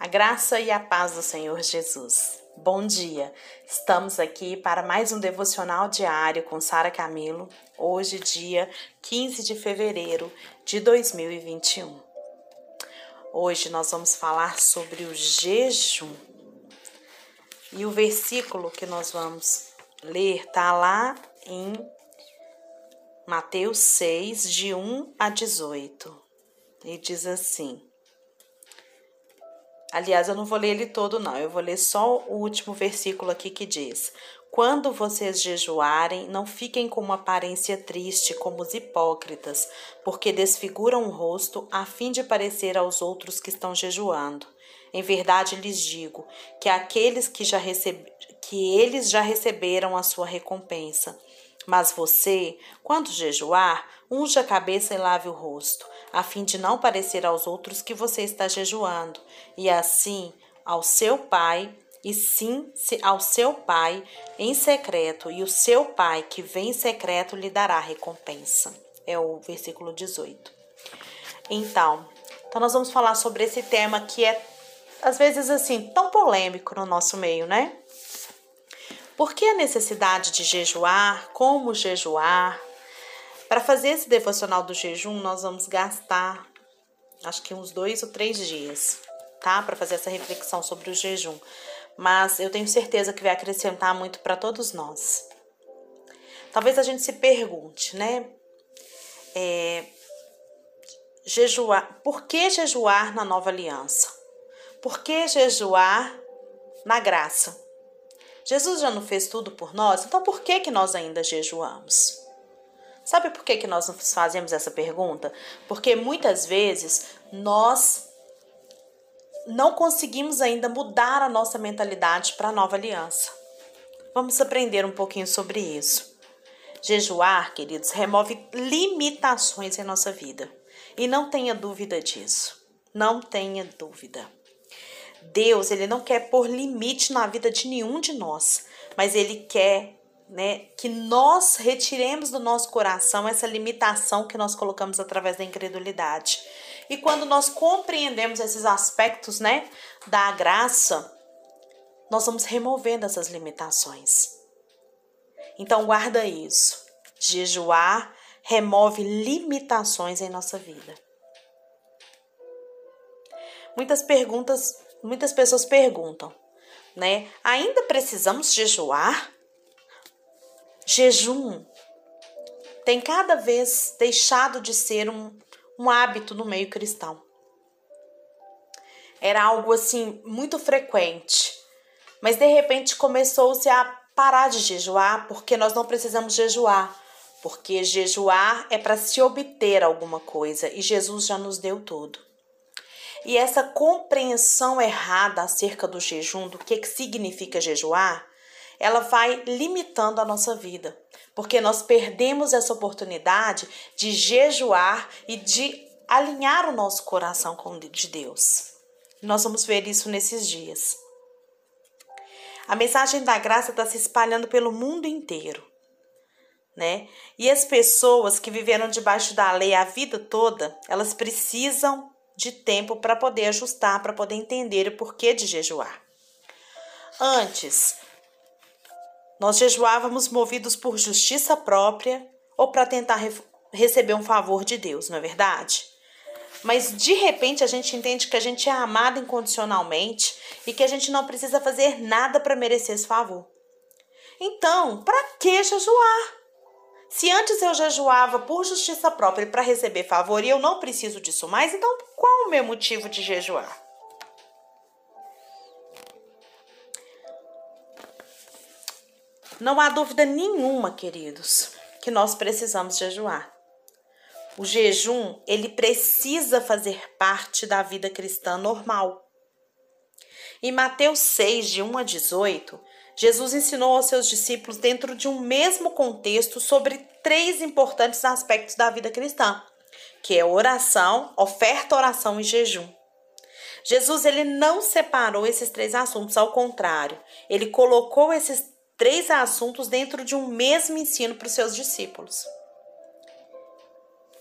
A graça e a paz do Senhor Jesus. Bom dia. Estamos aqui para mais um devocional diário com Sara Camilo. Hoje, dia 15 de fevereiro de 2021. Hoje nós vamos falar sobre o jejum. E o versículo que nós vamos ler está lá em Mateus 6, de 1 a 18. E diz assim: Aliás, eu não vou ler ele todo, não. Eu vou ler só o último versículo aqui que diz: Quando vocês jejuarem, não fiquem com uma aparência triste como os hipócritas, porque desfiguram o rosto a fim de parecer aos outros que estão jejuando. Em verdade lhes digo que aqueles que já receb... que eles já receberam a sua recompensa. Mas você, quando jejuar, unge a cabeça e lave o rosto, a fim de não parecer aos outros que você está jejuando, e assim ao seu pai, e sim ao seu pai em secreto, e o seu pai que vem em secreto lhe dará recompensa. É o versículo 18. Então, então nós vamos falar sobre esse tema que é às vezes assim tão polêmico no nosso meio, né? Por que a necessidade de jejuar? Como jejuar? Para fazer esse devocional do jejum, nós vamos gastar acho que uns dois ou três dias, tá? Para fazer essa reflexão sobre o jejum. Mas eu tenho certeza que vai acrescentar muito para todos nós. Talvez a gente se pergunte, né? É, jejuar, por que jejuar na nova aliança? Por que jejuar na graça? Jesus já não fez tudo por nós, então por que, que nós ainda jejuamos? Sabe por que, que nós fazemos essa pergunta? Porque muitas vezes nós não conseguimos ainda mudar a nossa mentalidade para a nova aliança. Vamos aprender um pouquinho sobre isso. Jejuar, queridos, remove limitações em nossa vida. E não tenha dúvida disso. Não tenha dúvida. Deus, ele não quer pôr limite na vida de nenhum de nós, mas ele quer, né, que nós retiremos do nosso coração essa limitação que nós colocamos através da incredulidade. E quando nós compreendemos esses aspectos, né, da graça, nós vamos removendo essas limitações. Então guarda isso. Jejuar remove limitações em nossa vida. Muitas perguntas muitas pessoas perguntam, né? Ainda precisamos jejuar? Jejum tem cada vez deixado de ser um, um hábito no meio cristão. Era algo assim muito frequente, mas de repente começou-se a parar de jejuar porque nós não precisamos jejuar, porque jejuar é para se obter alguma coisa e Jesus já nos deu tudo. E essa compreensão errada acerca do jejum, do que, que significa jejuar, ela vai limitando a nossa vida, porque nós perdemos essa oportunidade de jejuar e de alinhar o nosso coração com o de Deus. Nós vamos ver isso nesses dias. A mensagem da graça está se espalhando pelo mundo inteiro, né? E as pessoas que viveram debaixo da lei a vida toda, elas precisam de tempo para poder ajustar, para poder entender o porquê de jejuar. Antes, nós jejuávamos movidos por justiça própria ou para tentar re receber um favor de Deus, não é verdade? Mas de repente a gente entende que a gente é amado incondicionalmente e que a gente não precisa fazer nada para merecer esse favor. Então, para que jejuar? Se antes eu jejuava por justiça própria para receber favor e eu não preciso disso mais, então qual o meu motivo de jejuar? Não há dúvida nenhuma, queridos, que nós precisamos jejuar. O jejum, ele precisa fazer parte da vida cristã normal. Em Mateus 6, de 1 a 18, Jesus ensinou aos seus discípulos, dentro de um mesmo contexto, sobre três importantes aspectos da vida cristã, que é oração, oferta, oração e jejum. Jesus ele não separou esses três assuntos, ao contrário, ele colocou esses três assuntos dentro de um mesmo ensino para os seus discípulos.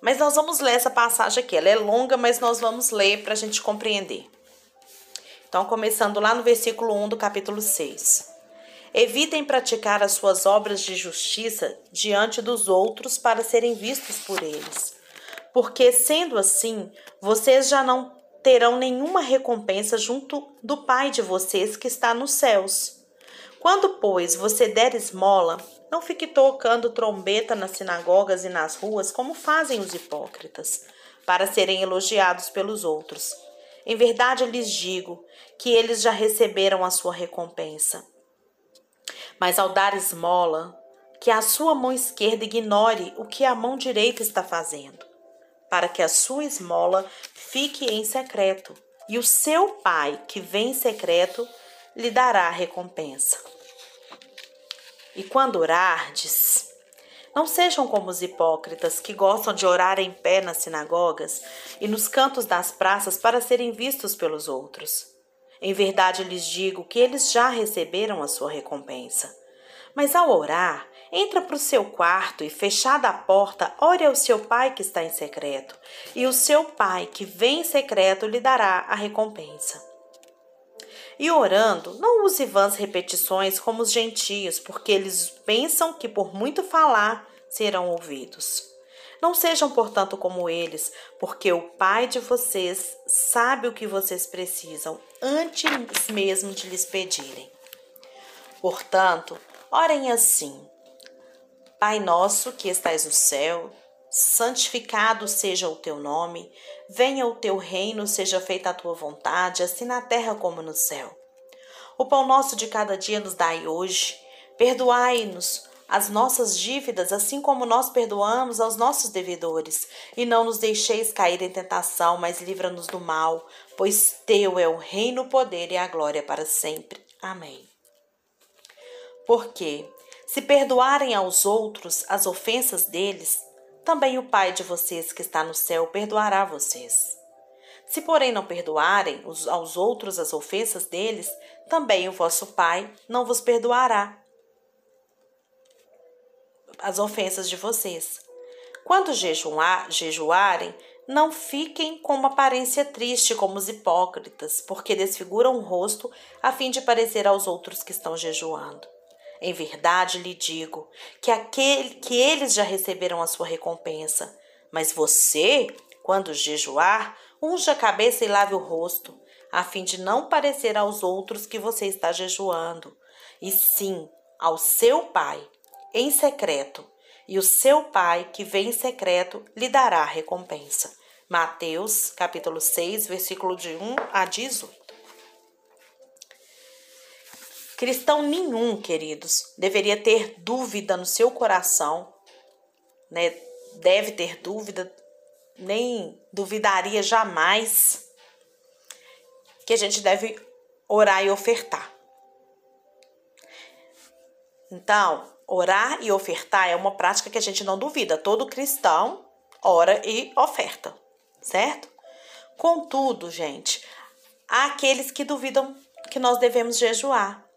Mas nós vamos ler essa passagem aqui. Ela é longa, mas nós vamos ler para a gente compreender. Então, começando lá no versículo 1 do capítulo 6. Evitem praticar as suas obras de justiça diante dos outros para serem vistos por eles. Porque, sendo assim, vocês já não terão nenhuma recompensa junto do Pai de vocês que está nos céus. Quando, pois, você der esmola, não fique tocando trombeta nas sinagogas e nas ruas, como fazem os hipócritas, para serem elogiados pelos outros. Em verdade lhes digo que eles já receberam a sua recompensa. Mas ao dar esmola, que a sua mão esquerda ignore o que a mão direita está fazendo, para que a sua esmola fique em secreto, e o seu pai, que vem em secreto, lhe dará a recompensa. E quando orardes, não sejam como os hipócritas que gostam de orar em pé nas sinagogas e nos cantos das praças para serem vistos pelos outros. Em verdade lhes digo que eles já receberam a sua recompensa. Mas ao orar, entra para o seu quarto e, fechada a porta, ore ao seu pai que está em secreto, e o seu pai que vem em secreto lhe dará a recompensa. E orando, não use vãs repetições como os gentios, porque eles pensam que por muito falar serão ouvidos. Não sejam, portanto, como eles, porque o Pai de vocês sabe o que vocês precisam antes mesmo de lhes pedirem. Portanto, orem assim: Pai nosso que estais no céu, santificado seja o teu nome, venha o teu reino, seja feita a tua vontade, assim na terra como no céu. O pão nosso de cada dia nos dai hoje. Perdoai-nos as nossas dívidas, assim como nós perdoamos aos nossos devedores. E não nos deixeis cair em tentação, mas livra-nos do mal, pois teu é o reino, o poder e a glória para sempre. Amém. Porque, se perdoarem aos outros as ofensas deles, também o Pai de vocês que está no céu perdoará vocês. Se, porém, não perdoarem aos outros as ofensas deles, também o vosso Pai não vos perdoará as ofensas de vocês. Quando jejuar, jejuarem, não fiquem com uma aparência triste como os hipócritas, porque desfiguram o rosto a fim de parecer aos outros que estão jejuando. Em verdade lhe digo que aquele que eles já receberam a sua recompensa, mas você, quando jejuar, unja a cabeça e lave o rosto, a fim de não parecer aos outros que você está jejuando, e sim ao seu Pai em secreto, e o seu Pai, que vem em secreto, lhe dará recompensa. Mateus, capítulo 6, versículo de 1 a 18. Cristão nenhum, queridos, deveria ter dúvida no seu coração, né? Deve ter dúvida, nem duvidaria jamais que a gente deve orar e ofertar. Então, Orar e ofertar é uma prática que a gente não duvida. Todo cristão ora e oferta, certo? Contudo, gente, há aqueles que duvidam que nós devemos jejuar.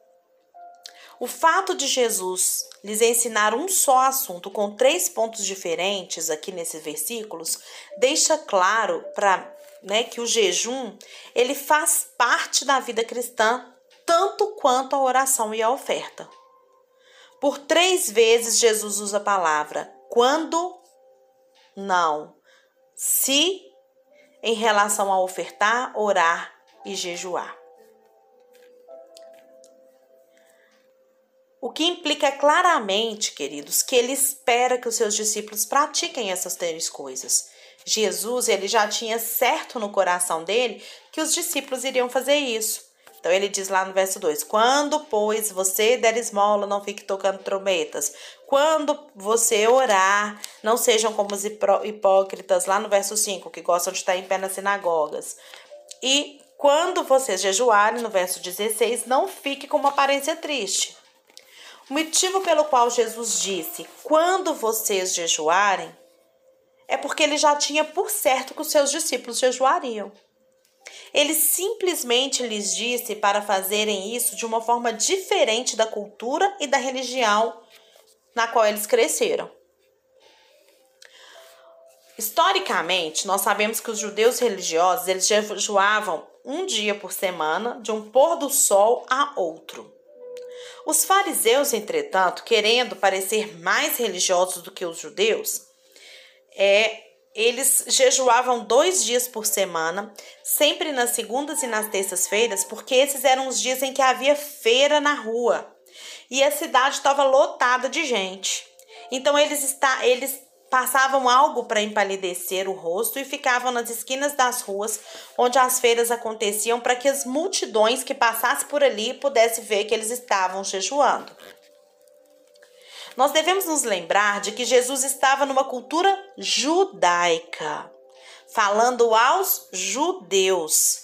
O fato de Jesus lhes ensinar um só assunto com três pontos diferentes aqui nesses versículos deixa claro para né, que o jejum ele faz parte da vida cristã tanto quanto a oração e a oferta. Por três vezes Jesus usa a palavra quando, não, se, em relação a ofertar, orar e jejuar. O que implica claramente, queridos, que ele espera que os seus discípulos pratiquem essas três coisas. Jesus, ele já tinha certo no coração dele que os discípulos iriam fazer isso. Então ele diz lá no verso 2: Quando, pois, você der esmola, não fique tocando trombetas. Quando você orar, não sejam como os hipócritas, lá no verso 5, que gostam de estar em pé nas sinagogas. E quando vocês jejuarem, no verso 16, não fique com uma aparência triste. Motivo pelo qual Jesus disse: quando vocês jejuarem, é porque ele já tinha por certo que os seus discípulos jejuariam. Ele simplesmente lhes disse para fazerem isso de uma forma diferente da cultura e da religião na qual eles cresceram. Historicamente, nós sabemos que os judeus religiosos eles jejuavam um dia por semana, de um pôr do sol a outro. Os fariseus, entretanto, querendo parecer mais religiosos do que os judeus, é, eles jejuavam dois dias por semana, sempre nas segundas e nas terças-feiras, porque esses eram os dias em que havia feira na rua e a cidade estava lotada de gente. Então eles, está, eles passavam algo para empalidecer o rosto e ficavam nas esquinas das ruas onde as feiras aconteciam para que as multidões que passassem por ali pudessem ver que eles estavam jejuando. Nós devemos nos lembrar de que Jesus estava numa cultura judaica, falando aos judeus.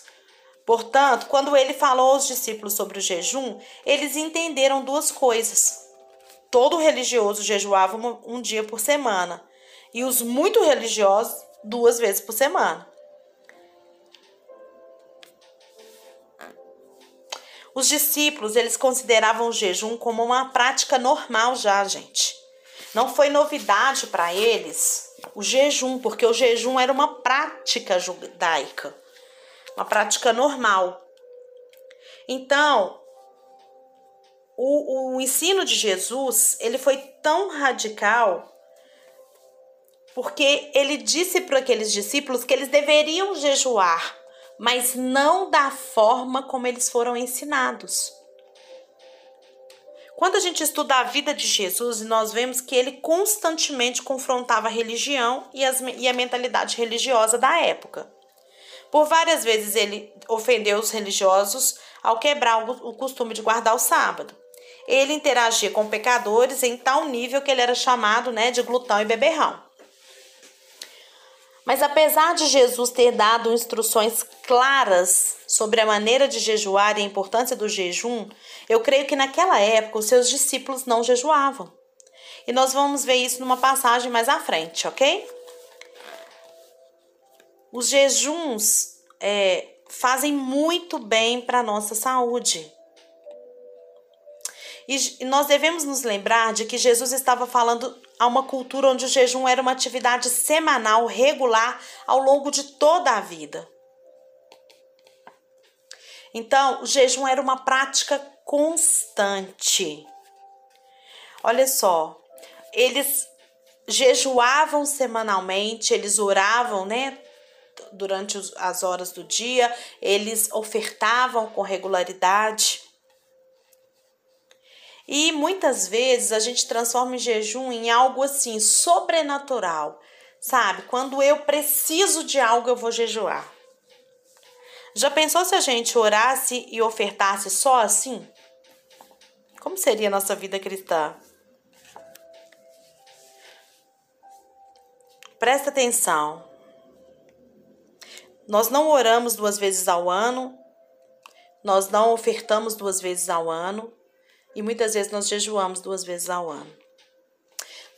Portanto, quando ele falou aos discípulos sobre o jejum, eles entenderam duas coisas. Todo religioso jejuava um dia por semana, e os muito religiosos duas vezes por semana. Os discípulos, eles consideravam o jejum como uma prática normal já, gente. Não foi novidade para eles o jejum, porque o jejum era uma prática judaica, uma prática normal. Então, o, o ensino de Jesus, ele foi tão radical porque ele disse para aqueles discípulos que eles deveriam jejuar, mas não da forma como eles foram ensinados. Quando a gente estuda a vida de Jesus, nós vemos que ele constantemente confrontava a religião e, as, e a mentalidade religiosa da época. Por várias vezes ele ofendeu os religiosos ao quebrar o costume de guardar o sábado. Ele interagia com pecadores em tal nível que ele era chamado né, de glutão e beberrão. Mas apesar de Jesus ter dado instruções claras sobre a maneira de jejuar e a importância do jejum, eu creio que naquela época os seus discípulos não jejuavam. E nós vamos ver isso numa passagem mais à frente, ok? Os jejuns é, fazem muito bem para a nossa saúde. E nós devemos nos lembrar de que Jesus estava falando a uma cultura onde o jejum era uma atividade semanal, regular, ao longo de toda a vida. Então, o jejum era uma prática constante. Olha só, eles jejuavam semanalmente, eles oravam, né? Durante as horas do dia, eles ofertavam com regularidade. E muitas vezes a gente transforma o jejum em algo assim sobrenatural, sabe? Quando eu preciso de algo, eu vou jejuar. Já pensou se a gente orasse e ofertasse só assim? Como seria a nossa vida cristã? Presta atenção. Nós não oramos duas vezes ao ano, nós não ofertamos duas vezes ao ano, e muitas vezes nós jejuamos duas vezes ao ano.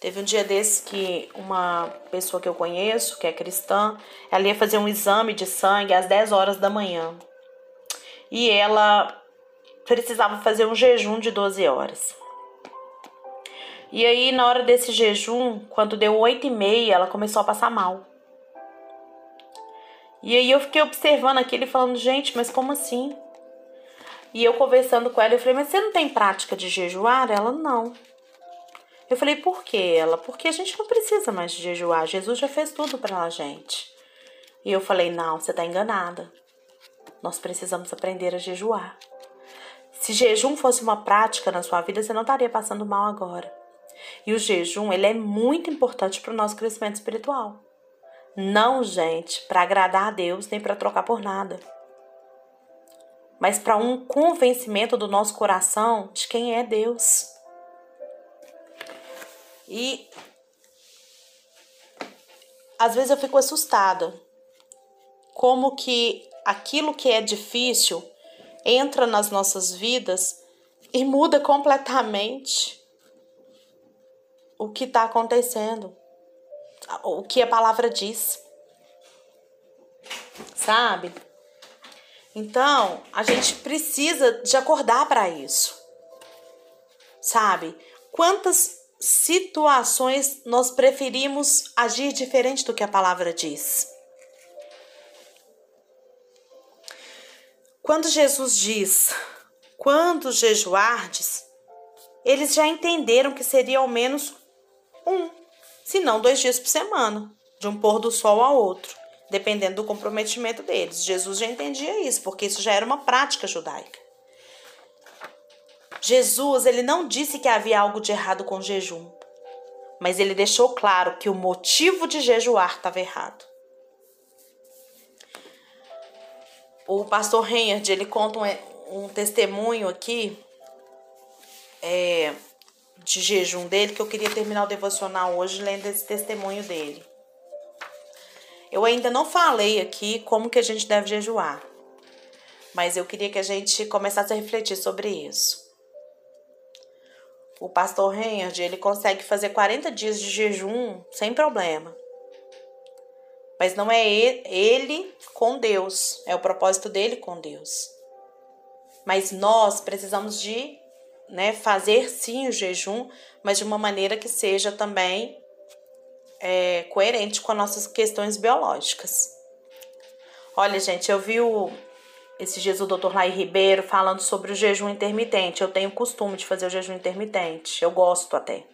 Teve um dia desse que uma pessoa que eu conheço, que é cristã, ela ia fazer um exame de sangue às 10 horas da manhã. E ela precisava fazer um jejum de 12 horas. E aí, na hora desse jejum, quando deu 8 e meia, ela começou a passar mal. E aí eu fiquei observando aquilo e falando, gente, mas como assim? E eu conversando com ela, eu falei, mas você não tem prática de jejuar? Ela, não. Eu falei, por que ela? Porque a gente não precisa mais de jejuar. Jesus já fez tudo para a gente. E eu falei, não, você está enganada. Nós precisamos aprender a jejuar. Se jejum fosse uma prática na sua vida, você não estaria passando mal agora. E o jejum, ele é muito importante para o nosso crescimento espiritual. Não, gente, para agradar a Deus, nem para trocar por nada mas para um convencimento do nosso coração de quem é Deus. E às vezes eu fico assustada como que aquilo que é difícil entra nas nossas vidas e muda completamente o que está acontecendo, o que a palavra diz. Sabe? Então, a gente precisa de acordar para isso. Sabe? Quantas situações nós preferimos agir diferente do que a palavra diz. Quando Jesus diz: "Quando jejuardes", eles já entenderam que seria ao menos um, se não dois dias por semana, de um pôr do sol ao outro, dependendo do comprometimento deles. Jesus já entendia isso, porque isso já era uma prática judaica. Jesus, ele não disse que havia algo de errado com jejum, mas ele deixou claro que o motivo de jejuar estava errado. O pastor Reinhard, ele conta um, um testemunho aqui é, de jejum dele, que eu queria terminar o devocional hoje lendo esse testemunho dele. Eu ainda não falei aqui como que a gente deve jejuar, mas eu queria que a gente começasse a refletir sobre isso. O pastor Reinhard, ele consegue fazer 40 dias de jejum sem problema. Mas não é ele com Deus, é o propósito dele com Deus. Mas nós precisamos de né, fazer sim o jejum, mas de uma maneira que seja também é, coerente com as nossas questões biológicas. Olha, gente, eu vi o, esses dias o doutor Lai Ribeiro falando sobre o jejum intermitente. Eu tenho costume de fazer o jejum intermitente. Eu gosto até.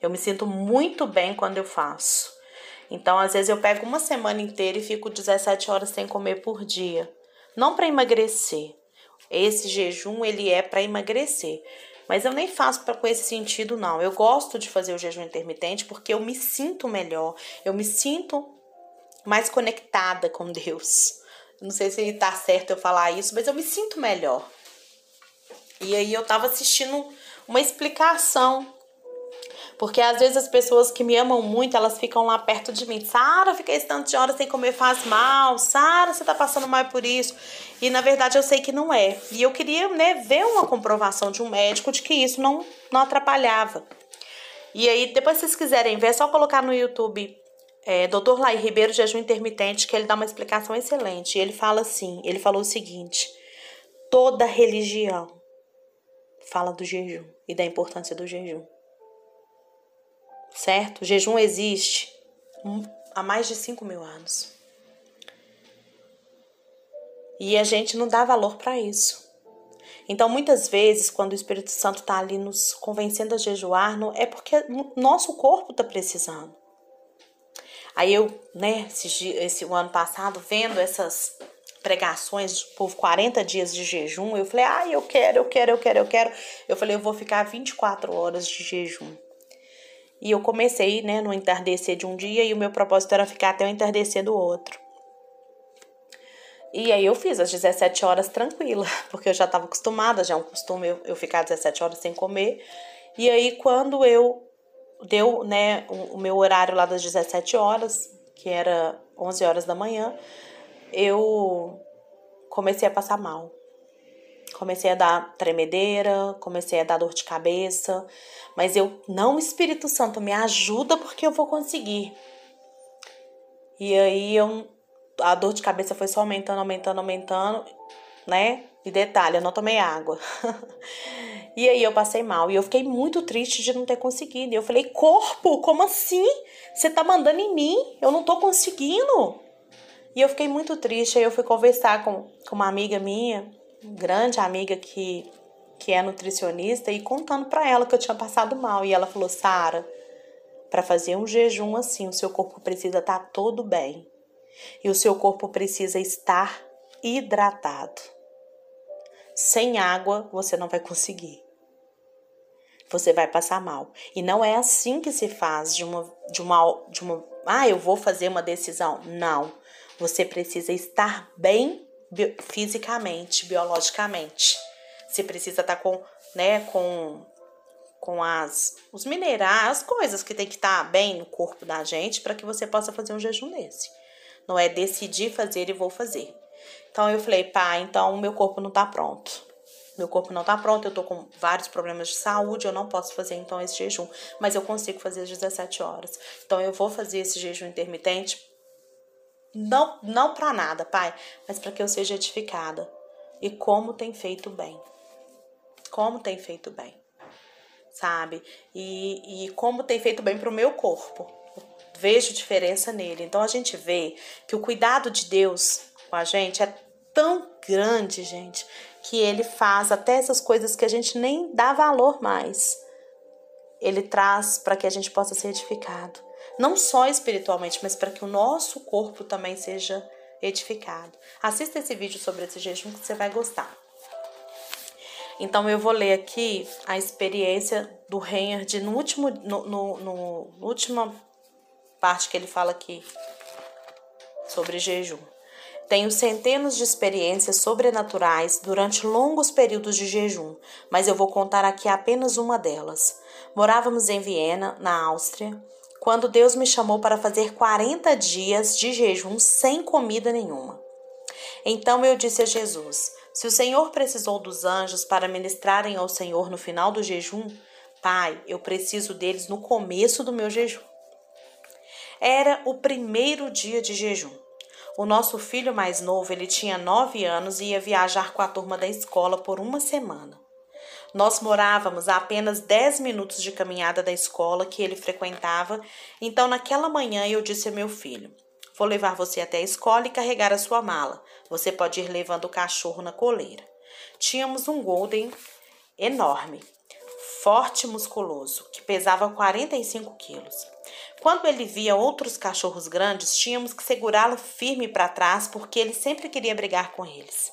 Eu me sinto muito bem quando eu faço. Então, às vezes, eu pego uma semana inteira e fico 17 horas sem comer por dia. Não para emagrecer. Esse jejum, ele é para emagrecer. Mas eu nem faço para com esse sentido, não. Eu gosto de fazer o jejum intermitente porque eu me sinto melhor, eu me sinto mais conectada com Deus. Não sei se tá certo eu falar isso, mas eu me sinto melhor. E aí eu tava assistindo uma explicação porque às vezes as pessoas que me amam muito, elas ficam lá perto de mim. Sara, fiquei esse tanto de horas sem comer faz mal. Sara, você tá passando mal por isso. E na verdade eu sei que não é. E eu queria né, ver uma comprovação de um médico de que isso não, não atrapalhava. E aí, depois se vocês quiserem ver, é só colocar no YouTube é, Dr. Lai Ribeiro, jejum intermitente, que ele dá uma explicação excelente. E ele fala assim: ele falou o seguinte: toda religião fala do jejum e da importância do jejum certo? O jejum existe há mais de 5 mil anos. E a gente não dá valor para isso. Então, muitas vezes, quando o Espírito Santo está ali nos convencendo a jejuar, não, é porque nosso corpo está precisando. Aí eu, né, esse, esse o ano passado, vendo essas pregações povo 40 dias de jejum, eu falei, ah, eu quero, eu quero, eu quero, eu quero. Eu falei, eu vou ficar 24 horas de jejum. E eu comecei, né, no entardecer de um dia e o meu propósito era ficar até o entardecer do outro. E aí eu fiz as 17 horas tranquila, porque eu já estava acostumada, já é um costume eu, eu ficar 17 horas sem comer. E aí quando eu deu, né, o, o meu horário lá das 17 horas, que era 11 horas da manhã, eu comecei a passar mal. Comecei a dar tremedeira, comecei a dar dor de cabeça, mas eu, não, Espírito Santo, me ajuda porque eu vou conseguir. E aí eu, a dor de cabeça foi só aumentando, aumentando, aumentando, né? E detalhe, eu não tomei água. e aí eu passei mal. E eu fiquei muito triste de não ter conseguido. E eu falei, corpo, como assim? Você tá mandando em mim? Eu não tô conseguindo. E eu fiquei muito triste. Aí eu fui conversar com, com uma amiga minha grande amiga que, que é nutricionista e contando para ela que eu tinha passado mal. E ela falou: Sara, para fazer um jejum assim, o seu corpo precisa estar tá todo bem. E o seu corpo precisa estar hidratado. Sem água você não vai conseguir. Você vai passar mal. E não é assim que se faz de uma de uma de uma, ah, eu vou fazer uma decisão. Não. Você precisa estar bem fisicamente, biologicamente. Você precisa estar tá com, né, com, com as, os minerais, as coisas que tem que estar tá bem no corpo da gente para que você possa fazer um jejum desse. Não é decidir fazer e vou fazer. Então eu falei, pá, então meu corpo não tá pronto. Meu corpo não tá pronto, eu tô com vários problemas de saúde, eu não posso fazer então esse jejum, mas eu consigo fazer às 17 horas. Então eu vou fazer esse jejum intermitente não, não para nada, Pai, mas para que eu seja edificada. E como tem feito bem. Como tem feito bem. sabe? E, e como tem feito bem para o meu corpo. Vejo diferença nele. Então a gente vê que o cuidado de Deus com a gente é tão grande, gente, que ele faz até essas coisas que a gente nem dá valor mais. Ele traz para que a gente possa ser edificado. Não só espiritualmente, mas para que o nosso corpo também seja edificado. Assista esse vídeo sobre esse jejum que você vai gostar. Então eu vou ler aqui a experiência do Reinhard no último, no, no, no, última parte que ele fala aqui sobre jejum. Tenho centenas de experiências sobrenaturais durante longos períodos de jejum, mas eu vou contar aqui apenas uma delas. Morávamos em Viena, na Áustria, quando Deus me chamou para fazer 40 dias de jejum sem comida nenhuma. Então eu disse a Jesus: se o Senhor precisou dos anjos para ministrarem ao Senhor no final do jejum, Pai, eu preciso deles no começo do meu jejum. Era o primeiro dia de jejum. O nosso filho mais novo, ele tinha nove anos e ia viajar com a turma da escola por uma semana. Nós morávamos a apenas dez minutos de caminhada da escola que ele frequentava, então naquela manhã eu disse a meu filho: Vou levar você até a escola e carregar a sua mala. Você pode ir levando o cachorro na coleira. Tínhamos um Golden enorme, forte e musculoso, que pesava 45 quilos. Quando ele via outros cachorros grandes, tínhamos que segurá-lo firme para trás porque ele sempre queria brigar com eles.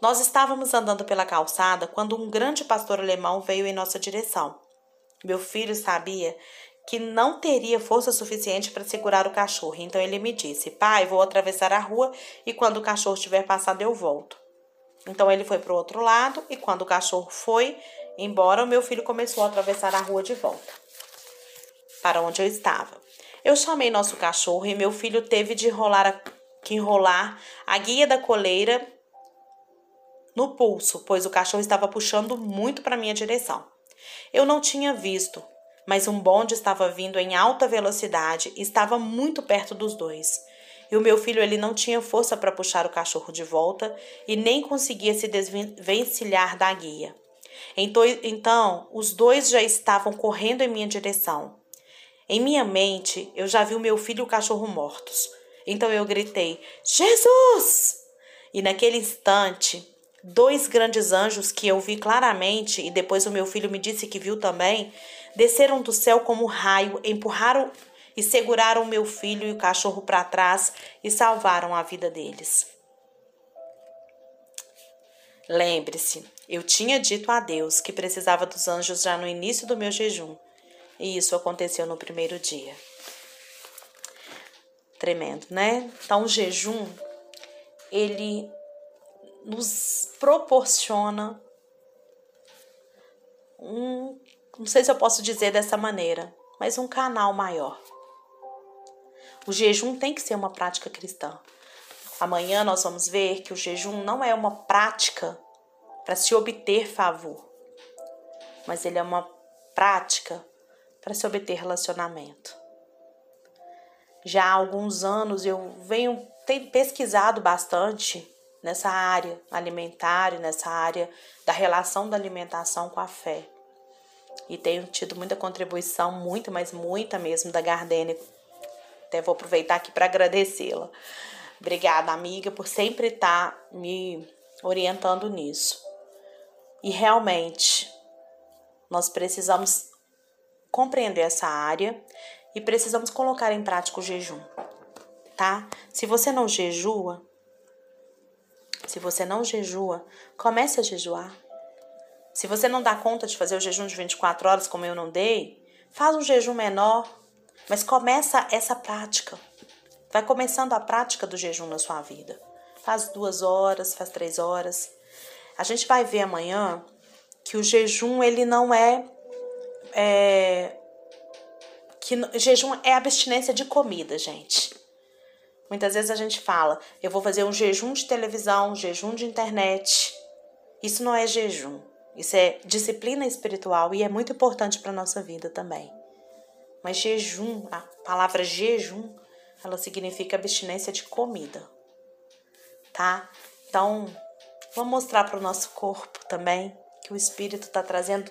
Nós estávamos andando pela calçada quando um grande pastor alemão veio em nossa direção. Meu filho sabia que não teria força suficiente para segurar o cachorro. Então ele me disse: Pai, vou atravessar a rua e quando o cachorro estiver passado eu volto. Então ele foi para o outro lado e quando o cachorro foi embora, o meu filho começou a atravessar a rua de volta para onde eu estava. Eu chamei nosso cachorro e meu filho teve de enrolar a, que enrolar a guia da coleira no pulso, pois o cachorro estava puxando muito para minha direção. Eu não tinha visto, mas um bonde estava vindo em alta velocidade e estava muito perto dos dois. E o meu filho ele não tinha força para puxar o cachorro de volta e nem conseguia se desvencilhar da guia. Então, então, os dois já estavam correndo em minha direção. Em minha mente, eu já vi o meu filho e o cachorro mortos. Então eu gritei: Jesus! E naquele instante, dois grandes anjos que eu vi claramente e depois o meu filho me disse que viu também, desceram do céu como raio, empurraram e seguraram meu filho e o cachorro para trás e salvaram a vida deles. Lembre-se, eu tinha dito a Deus que precisava dos anjos já no início do meu jejum, e isso aconteceu no primeiro dia. Tremendo, né? Então, o jejum, ele nos proporciona um não sei se eu posso dizer dessa maneira, mas um canal maior. O jejum tem que ser uma prática cristã. Amanhã nós vamos ver que o jejum não é uma prática para se obter favor, mas ele é uma prática para se obter relacionamento. Já há alguns anos eu venho pesquisado bastante nessa área alimentar e nessa área da relação da alimentação com a fé e tenho tido muita contribuição, muito, mas muita mesmo, da Gardene. Até vou aproveitar aqui para agradecê-la. Obrigada, amiga, por sempre estar tá me orientando nisso. E realmente, nós precisamos compreender essa área e precisamos colocar em prática o jejum, tá? Se você não jejua, se você não jejua, comece a jejuar. Se você não dá conta de fazer o jejum de 24 horas, como eu não dei, faz um jejum menor, mas começa essa prática. Vai começando a prática do jejum na sua vida. Faz duas horas, faz três horas. A gente vai ver amanhã que o jejum ele não é, é que jejum é abstinência de comida, gente. Muitas vezes a gente fala, eu vou fazer um jejum de televisão, um jejum de internet. Isso não é jejum. Isso é disciplina espiritual e é muito importante para a nossa vida também. Mas jejum, a palavra jejum, ela significa abstinência de comida, tá? Então, vamos mostrar para o nosso corpo também que o Espírito está trazendo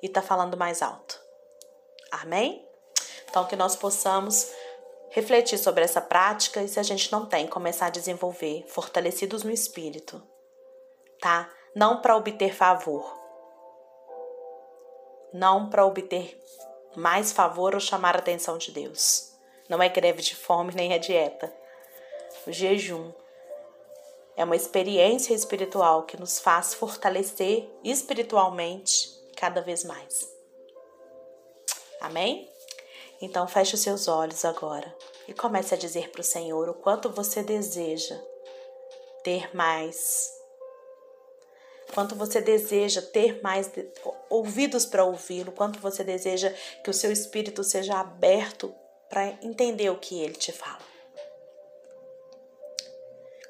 e está falando mais alto. Amém? Então, que nós possamos refletir sobre essa prática e se a gente não tem, começar a desenvolver, fortalecidos no espírito, tá? Não para obter favor, não para obter mais favor ou chamar a atenção de Deus. Não é greve de fome nem é dieta. O jejum é uma experiência espiritual que nos faz fortalecer espiritualmente cada vez mais. Amém? Então feche os seus olhos agora e comece a dizer para o Senhor o quanto você deseja ter mais quanto você deseja ter mais ouvidos para ouvi-lo, quanto você deseja que o seu espírito seja aberto para entender o que ele te fala.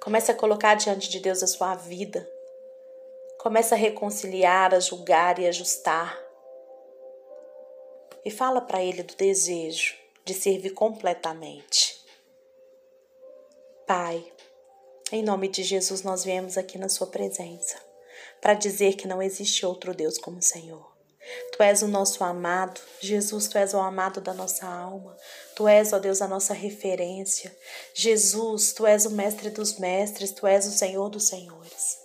Comece a colocar diante de Deus a sua vida. Comece a reconciliar, a julgar e ajustar. E fala para ele do desejo de servir completamente. Pai, em nome de Jesus, nós viemos aqui na Sua presença para dizer que não existe outro Deus como o Senhor. Tu és o nosso amado, Jesus, tu és o amado da nossa alma. Tu és, ó Deus, a nossa referência. Jesus, tu és o mestre dos mestres, tu és o Senhor dos senhores.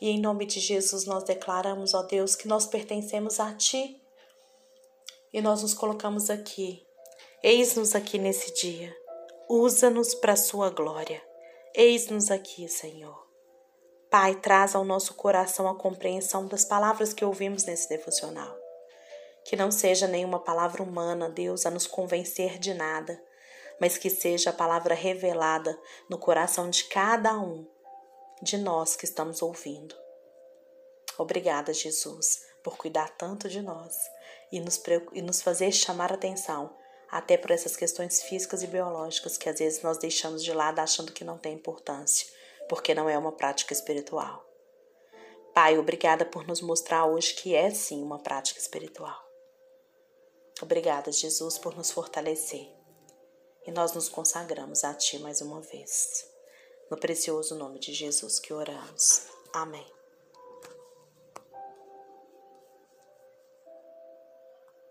E em nome de Jesus nós declaramos, ó Deus, que nós pertencemos a ti. E nós nos colocamos aqui. Eis-nos aqui nesse dia. Usa-nos para a sua glória. Eis-nos aqui, Senhor. Pai, traz ao nosso coração a compreensão das palavras que ouvimos nesse devocional. Que não seja nenhuma palavra humana, Deus, a nos convencer de nada, mas que seja a palavra revelada no coração de cada um de nós que estamos ouvindo. Obrigada, Jesus, por cuidar tanto de nós e nos, e nos fazer chamar atenção até por essas questões físicas e biológicas que às vezes nós deixamos de lado achando que não tem importância porque não é uma prática espiritual. Pai, obrigada por nos mostrar hoje que é sim uma prática espiritual. Obrigada, Jesus, por nos fortalecer. E nós nos consagramos a Ti mais uma vez. No precioso nome de Jesus que oramos. Amém.